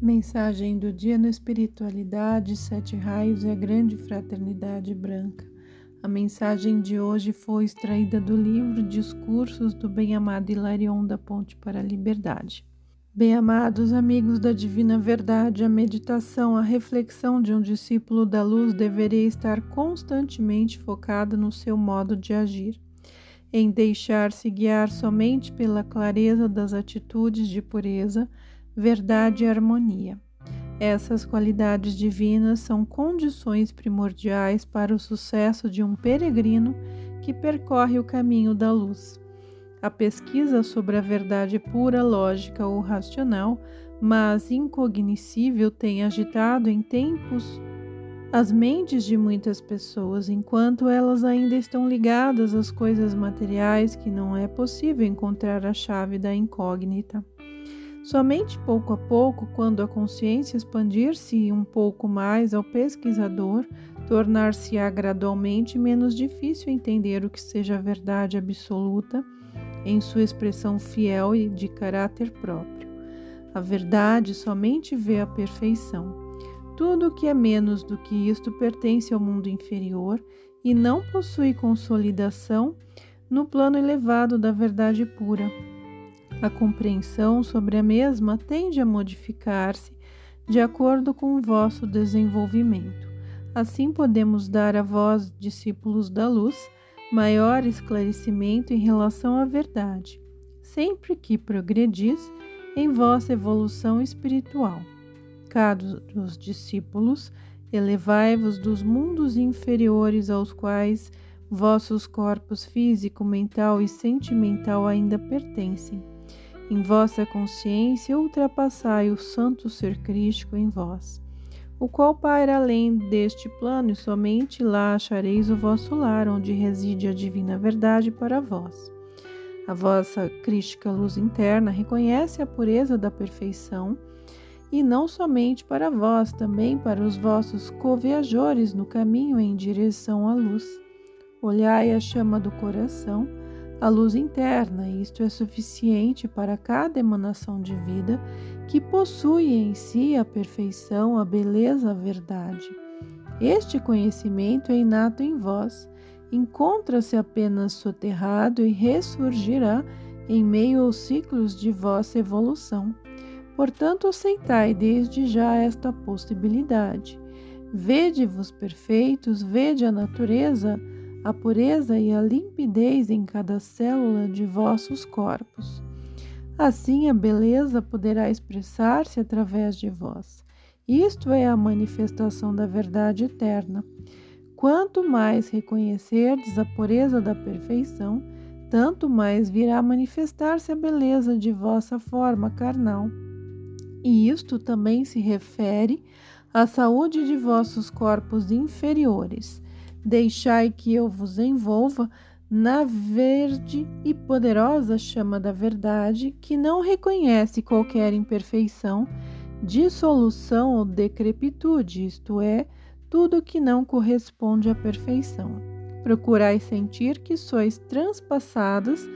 Mensagem do dia na espiritualidade, sete raios e a grande fraternidade branca. A mensagem de hoje foi extraída do livro Discursos do Bem-Amado Hilarion da Ponte para a Liberdade. Bem-amados amigos da Divina Verdade, a meditação, a reflexão de um discípulo da luz deveria estar constantemente focada no seu modo de agir, em deixar-se guiar somente pela clareza das atitudes de pureza verdade e harmonia. Essas qualidades divinas são condições primordiais para o sucesso de um peregrino que percorre o caminho da luz. A pesquisa sobre a verdade pura, lógica ou racional, mas incognoscível, tem agitado em tempos as mentes de muitas pessoas, enquanto elas ainda estão ligadas às coisas materiais que não é possível encontrar a chave da incógnita. Somente pouco a pouco, quando a consciência expandir-se um pouco mais ao pesquisador, tornar-se-á gradualmente menos difícil entender o que seja verdade absoluta em sua expressão fiel e de caráter próprio. A verdade somente vê a perfeição. Tudo o que é menos do que isto pertence ao mundo inferior e não possui consolidação no plano elevado da verdade pura. A compreensão sobre a mesma tende a modificar-se de acordo com o vosso desenvolvimento. Assim podemos dar a vós, discípulos da luz, maior esclarecimento em relação à verdade, sempre que progredis em vossa evolução espiritual. Caros discípulos, elevai-vos dos mundos inferiores aos quais vossos corpos físico, mental e sentimental ainda pertencem em vossa consciência ultrapassai o santo ser crístico em vós, o qual paira além deste plano, e somente lá achareis o vosso lar, onde reside a divina verdade para vós. A vossa crística luz interna reconhece a pureza da perfeição, e não somente para vós, também para os vossos co-viajores no caminho em direção à luz. Olhai a chama do coração, a luz interna, isto é suficiente para cada emanação de vida que possui em si a perfeição, a beleza, a verdade. Este conhecimento é inato em vós, encontra-se apenas soterrado e ressurgirá em meio aos ciclos de vossa evolução. Portanto, aceitai desde já esta possibilidade. Vede-vos perfeitos, vede a natureza a pureza e a limpidez em cada célula de vossos corpos. Assim a beleza poderá expressar-se através de vós. Isto é a manifestação da verdade eterna. Quanto mais reconhecerdes a pureza da perfeição, tanto mais virá manifestar-se a beleza de vossa forma carnal. E isto também se refere à saúde de vossos corpos inferiores Deixai que eu vos envolva na verde e poderosa chama da verdade, que não reconhece qualquer imperfeição, dissolução ou decrepitude, isto é, tudo que não corresponde à perfeição. Procurai sentir que sois transpassadas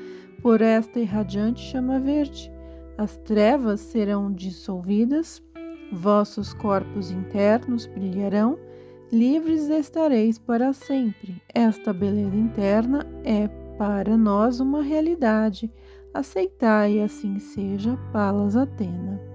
por esta irradiante chama verde. As trevas serão dissolvidas, vossos corpos internos brilharão livres estareis para sempre. Esta beleza interna é para nós uma realidade. Aceitai, assim seja, Palas Atena.